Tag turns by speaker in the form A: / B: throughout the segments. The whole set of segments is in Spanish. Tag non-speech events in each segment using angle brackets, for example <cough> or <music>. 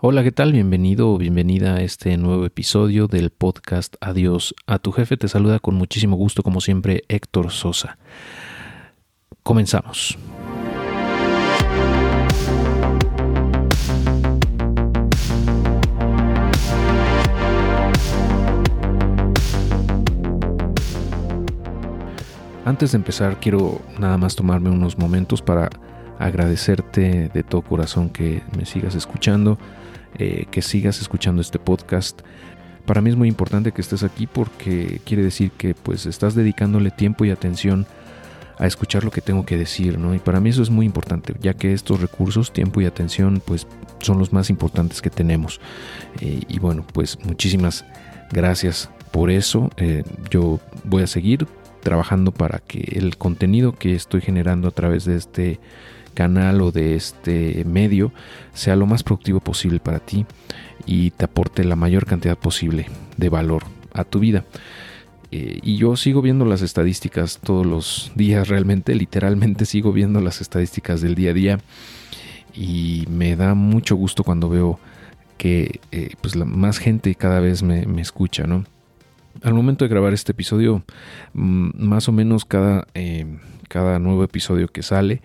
A: Hola, ¿qué tal? Bienvenido o bienvenida a este nuevo episodio del podcast Adiós a tu jefe. Te saluda con muchísimo gusto, como siempre, Héctor Sosa. Comenzamos. Antes de empezar, quiero nada más tomarme unos momentos para agradecerte de todo corazón que me sigas escuchando eh, que sigas escuchando este podcast. Para mí es muy importante que estés aquí porque quiere decir que pues estás dedicándole tiempo y atención a escuchar lo que tengo que decir, ¿no? Y para mí eso es muy importante, ya que estos recursos, tiempo y atención, pues son los más importantes que tenemos. Eh, y bueno, pues muchísimas gracias por eso. Eh, yo voy a seguir trabajando para que el contenido que estoy generando a través de este canal o de este medio sea lo más productivo posible para ti y te aporte la mayor cantidad posible de valor a tu vida. Eh, y yo sigo viendo las estadísticas todos los días, realmente, literalmente <laughs> sigo viendo las estadísticas del día a día y me da mucho gusto cuando veo que eh, pues la, más gente cada vez me, escucha, ¿no? Al momento de grabar este episodio, mm, más o menos cada, eh, cada nuevo episodio que sale,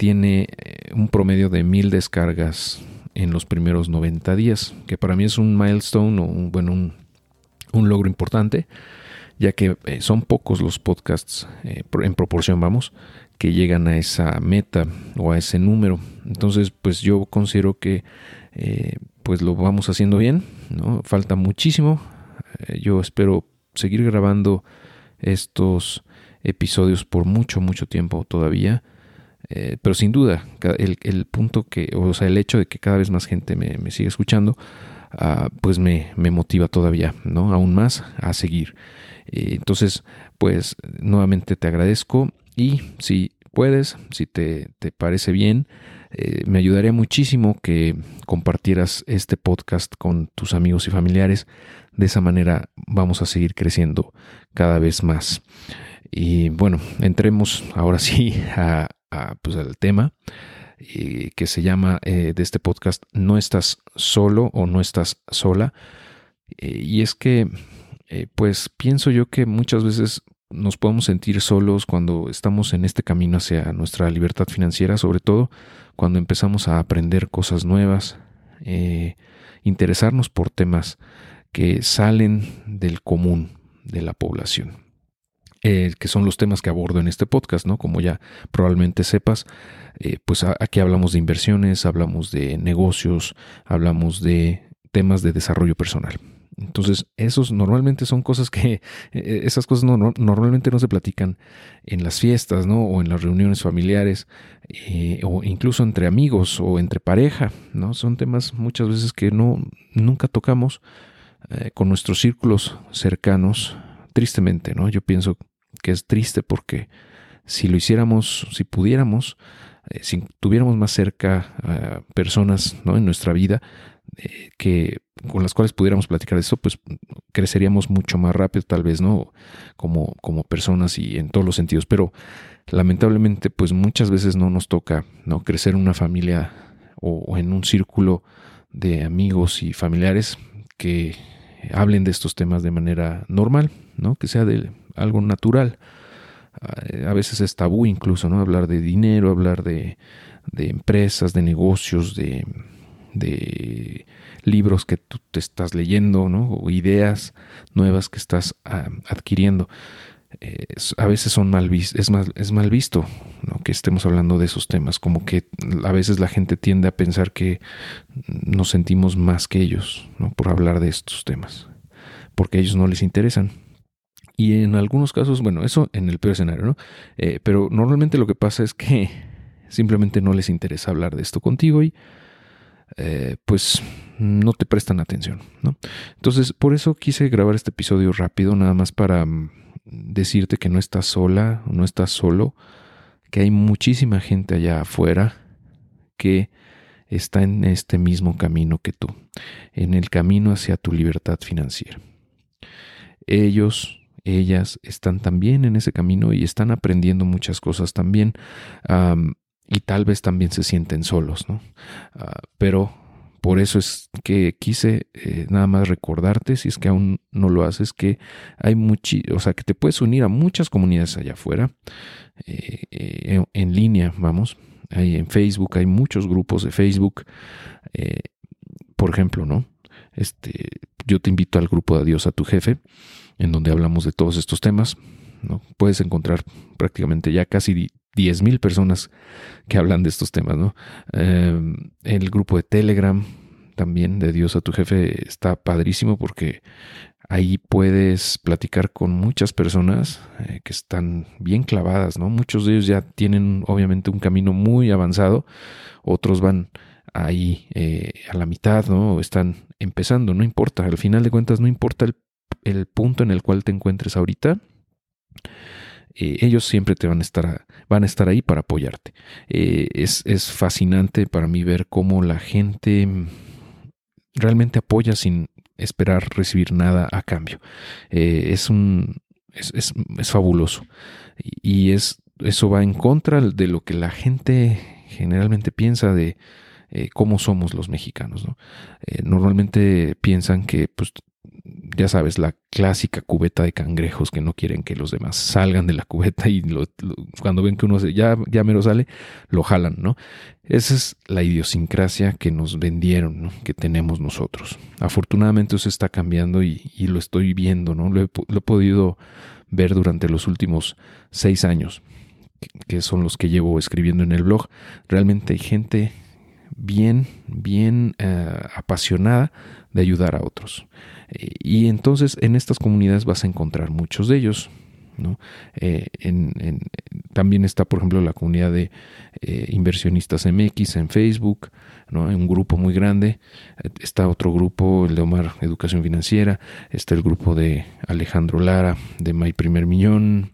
A: tiene eh, un promedio de mil descargas en los primeros 90 días, que para mí es un milestone o un, bueno, un, logro importante, ya que eh, son pocos los podcasts eh, en proporción, vamos, que llegan a esa meta o a ese número. Entonces, pues yo considero que pues lo vamos haciendo bien, ¿no? Falta muchísimo. yo espero seguir grabando estos episodios por mucho, mucho tiempo todavía. Eh, pero sin duda, el, punto que, o sea, el hecho de que cada vez más gente me, me siga escuchando, ah, pues me, me, motiva todavía, ¿no? Aún más a seguir. Eh, entonces, pues nuevamente te agradezco y si puedes, si te, te parece bien, eh, me ayudaría muchísimo que compartieras este podcast con tus amigos y familiares. De esa manera vamos a seguir creciendo cada vez más. Y bueno, entremos ahora sí <laughs> a, pues, al tema eh, que se llama eh, de este podcast No estás solo o no estás sola. Eh, y es que, pues pienso yo que muchas veces nos podemos sentir solos cuando estamos en este camino hacia nuestra libertad financiera, sobre todo cuando empezamos a aprender cosas nuevas, interesarnos por temas que salen del común de la población. Eh, que son los temas que abordo en este podcast, ¿no? Como ya probablemente sepas, eh, pues aquí hablamos de inversiones, hablamos de negocios, hablamos de temas de desarrollo personal. Entonces, esos normalmente son cosas que, <laughs> eh, esas cosas no, normalmente no se platican en las fiestas, ¿no? O en las reuniones familiares, o incluso entre amigos o entre pareja, ¿no? Son temas muchas veces que no, nunca tocamos con nuestros círculos cercanos, tristemente, ¿no? Yo pienso que es triste porque si lo hiciéramos, si pudiéramos, eh, si tuviéramos más cerca a personas ¿no? en nuestra vida eh, que con las cuales pudiéramos platicar de eso, pues creceríamos mucho más rápido, tal vez, ¿no? Como, como personas y en todos los sentidos. Pero lamentablemente, pues muchas veces no nos toca, ¿no? Crecer en una familia o en un círculo de amigos y familiares que hablen de estos temas de manera normal, ¿no? Que sea de algo natural. A veces es tabú incluso, ¿no? Hablar de dinero, hablar de, empresas, de negocios, de, de, libros que tú te estás leyendo, ¿no? O ideas nuevas que estás ah, adquiriendo. a veces son mal es, mal, es mal visto que estemos hablando de esos temas, como que a veces la gente tiende a pensar que nos sentimos más que ellos ¿no? por hablar de estos temas, porque a ellos no les interesan. Y en algunos casos, bueno, eso en el peor escenario, ¿no? Eh, pero normalmente lo que pasa es que simplemente no les interesa hablar de esto contigo y eh, pues no te prestan atención, ¿no? Entonces, por eso quise grabar este episodio rápido, nada más para mm, decirte que no estás sola, no estás solo, que hay muchísima gente allá afuera que está en este mismo camino que tú, en el camino hacia tu libertad financiera. Ellos ellas están también en ese camino y están aprendiendo muchas cosas también y tal vez también se sienten solos, ¿no? Ah, pero por eso es que quise eh, nada más recordarte, si es que aún no lo haces, que hay muchi, o sea, que te puedes unir a muchas comunidades allá afuera, eh, eh, en línea, vamos. Hay en Facebook, hay muchos grupos de Facebook. por ejemplo, ¿no? Este, yo te invito al grupo de Adiós a tu jefe, en donde hablamos de todos estos temas. ¿no? Puedes encontrar prácticamente ya casi 10.000 personas que hablan de estos temas, ¿no? Em, el grupo de Telegram también de Dios a tu jefe está padrísimo porque ahí puedes platicar con muchas personas eh, que están bien clavadas, ¿no? Muchos de ellos ya tienen obviamente un camino muy avanzado, otros van ahí eh, a la mitad, ¿no? Están empezando, no importa, al final de cuentas no importa el, el punto en el cual te encuentres ahorita, eh, ellos siempre te van a estar, van a estar ahí para apoyarte. Eh, es, fascinante para mí ver cómo la gente realmente apoya sin esperar recibir nada a cambio. Eh, es un es, fabuloso. Y es, eso va en contra de lo que la gente generalmente piensa de cómo somos los mexicanos. normalmente piensan que pues, ya sabes, la clásica cubeta de cangrejos que no quieren que los demás salgan de la cubeta y cuando ven que uno ya, ya mero sale, lo jalan, ¿no? Esa es la idiosincrasia que nos vendieron, que tenemos nosotros. Afortunadamente eso está cambiando y, lo estoy viendo, ¿no? Lo he, podido ver durante los últimos seis años, que son los que llevo escribiendo en el blog. Realmente hay gente bien, bien eh, apasionada de ayudar a otros. Y entonces en estas comunidades vas a encontrar muchos de ellos. ¿no? Eh, también está, por ejemplo, la comunidad de eh, inversionistas MX en Facebook, ¿no? un grupo muy grande. Está otro grupo, el de Omar Educación Financiera. Está el grupo de Alejandro Lara, de My Primer Millón.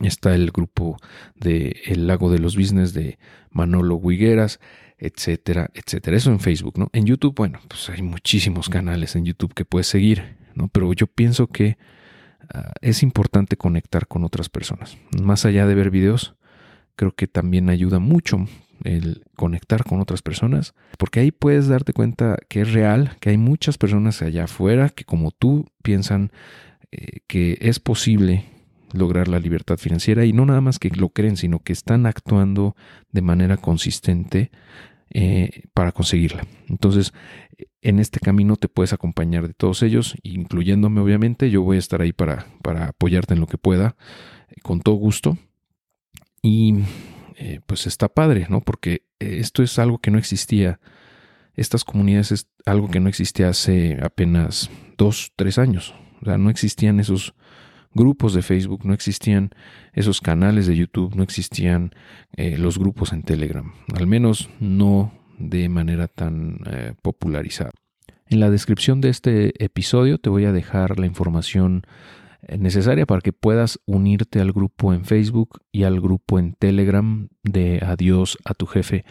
A: Está el grupo de El Lago de los Business de Manolo Huigueras etcétera, etcétera. Eso en Facebook, ¿no? En YouTube, bueno, pues hay muchísimos canales en YouTube que puedes seguir, ¿no? Pero yo pienso que ah, es importante conectar con otras personas. Más allá de ver videos, creo que también ayuda mucho el conectar con otras personas, porque ahí puedes darte cuenta que es real, que hay muchas personas allá afuera que como tú piensan eh, que es posible lograr la libertad financiera y no nada más que lo creen, sino que están actuando de manera consistente eh, para conseguirla. Entonces, en este camino te puedes acompañar de todos ellos, incluyéndome obviamente. Yo voy a estar ahí para, para apoyarte en lo que pueda, eh, con todo gusto. Y eh, pues está padre, ¿no? Porque esto es algo que no existía. Estas comunidades es algo que no existía hace apenas dos, tres años. O sea, no existían esos grupos de Facebook, no existían esos canales de YouTube, no existían eh, los grupos en Telegram, al menos no de manera tan eh, popularizada. En la descripción de este episodio te voy a dejar la información necesaria para que puedas unirte al grupo en Facebook y al grupo en Telegram de Adiós a tu jefe.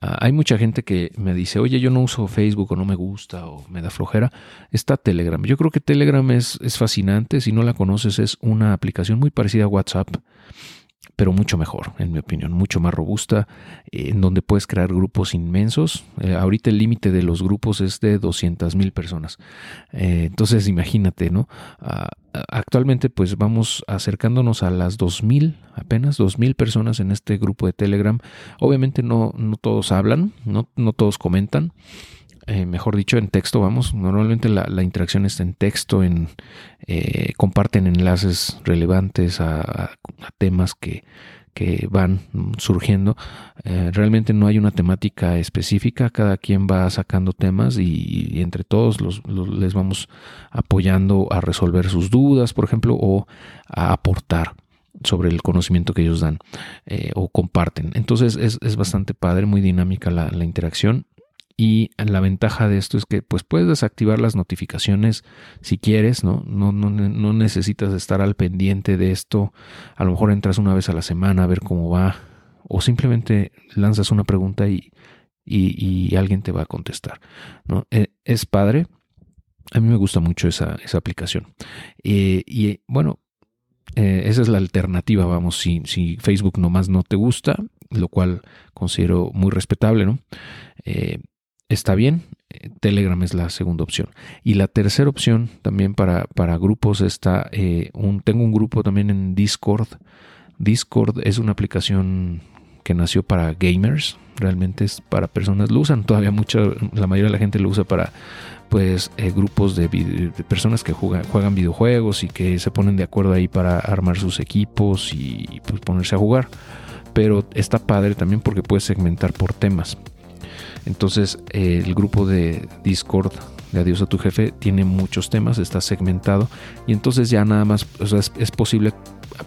A: Ah, hay mucha gente que me dice, oye, yo no uso Facebook o no me gusta o me da flojera. Está Telegram. Yo creo que Telegram es, es fascinante. Si no la conoces, es una aplicación muy parecida a WhatsApp pero mucho mejor, en mi opinión, mucho más robusta, en donde puedes crear grupos inmensos. Eh, ahorita el límite de los grupos es de 200 mil personas. Eh, entonces, imagínate, ¿no? Actualmente, pues vamos acercándonos a las 2.000, apenas 2.000 personas en este grupo de Telegram. Obviamente no, no todos hablan, no, no todos comentan. Eh, mejor dicho, en texto, vamos. Normalmente la, interacción está en texto, en eh, comparten enlaces relevantes a, temas que, van surgiendo. Eh, realmente no hay una temática específica, cada quien va sacando temas y, entre todos los, les vamos apoyando a resolver sus dudas, por ejemplo, o a aportar sobre el conocimiento que ellos dan o comparten. Entonces es, bastante padre, muy dinámica la, la interacción y la ventaja de esto es que pues puedes desactivar las notificaciones si quieres, ¿no? No, no, no necesitas estar al pendiente de esto. A lo mejor entras una vez a la semana a ver cómo va. O simplemente lanzas una pregunta y, y, alguien te va a contestar. ¿no? E, es padre. A mí me gusta mucho esa, esa aplicación. Eh, y bueno, eh, esa es la alternativa, vamos, si, si Facebook nomás no te gusta, lo cual considero muy respetable, ¿no? Eh, está bien. Telegram es la segunda opción. Y la tercera opción también para, para grupos está, eh, un, tengo un grupo también en Discord. Discord es una aplicación que nació para gamers, realmente es para personas, lo usan todavía mucha, la mayoría de la gente lo usa para pues eh, grupos de, personas que juegan, juegan videojuegos y que se ponen de acuerdo ahí para armar sus equipos y pues ponerse a jugar. Pero está padre también porque puedes segmentar por temas. Entonces el grupo de Discord de Adiós a tu jefe tiene muchos temas, está segmentado y entonces ya nada más es, posible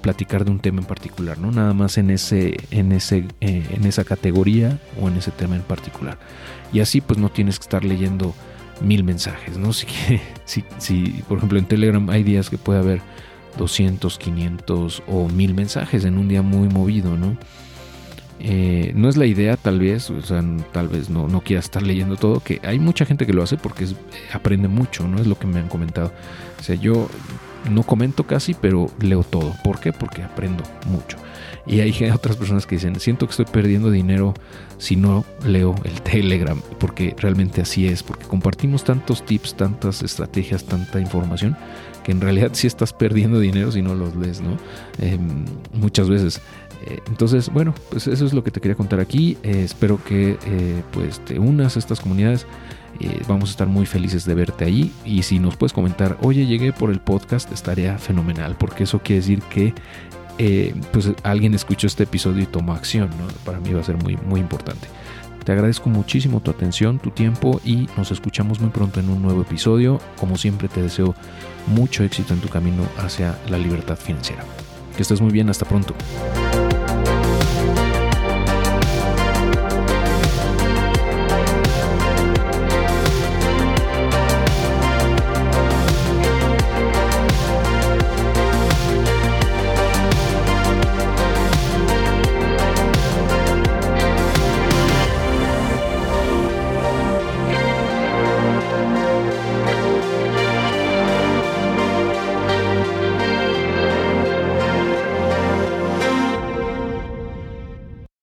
A: platicar de un tema en particular, no nada más en ese, en ese, eh, en esa categoría o en ese tema en particular. Y así pues no tienes que estar leyendo mil mensajes, ¿no? <laughs> Si, si, por ejemplo en Telegram hay días que puede haber 200, 500 o mil mensajes en un día muy movido, ¿no? Eh, no es la idea, tal vez, o sea, tal vez no, no quiera estar leyendo todo, que hay mucha gente que lo hace porque aprende mucho, ¿no? Es lo que me han comentado. O sea, yo no comento casi, pero leo todo. ¿Por qué? Porque aprendo mucho. Y hay <laughs> otras personas que dicen, siento que estoy perdiendo dinero si no leo el Telegram, porque realmente así es, porque compartimos tantos tips, tantas estrategias, tanta información, que en realidad sí estás perdiendo dinero si no los lees, ¿no? Em, muchas veces. Eh, entonces, bueno, pues eso es lo que te quería contar aquí. Eh, espero que eh, pues te unas a estas comunidades. vamos a estar muy felices de verte ahí. Y si nos puedes comentar, oye, llegué por el podcast, estaría fenomenal, porque eso quiere decir que pues alguien escuchó este episodio y tomó acción. Para mí va a ser muy, muy importante. Te agradezco muchísimo tu atención, tu tiempo y nos escuchamos muy pronto en un nuevo episodio. Como siempre te deseo mucho éxito en tu camino hacia la libertad financiera. Que estés muy bien, hasta pronto.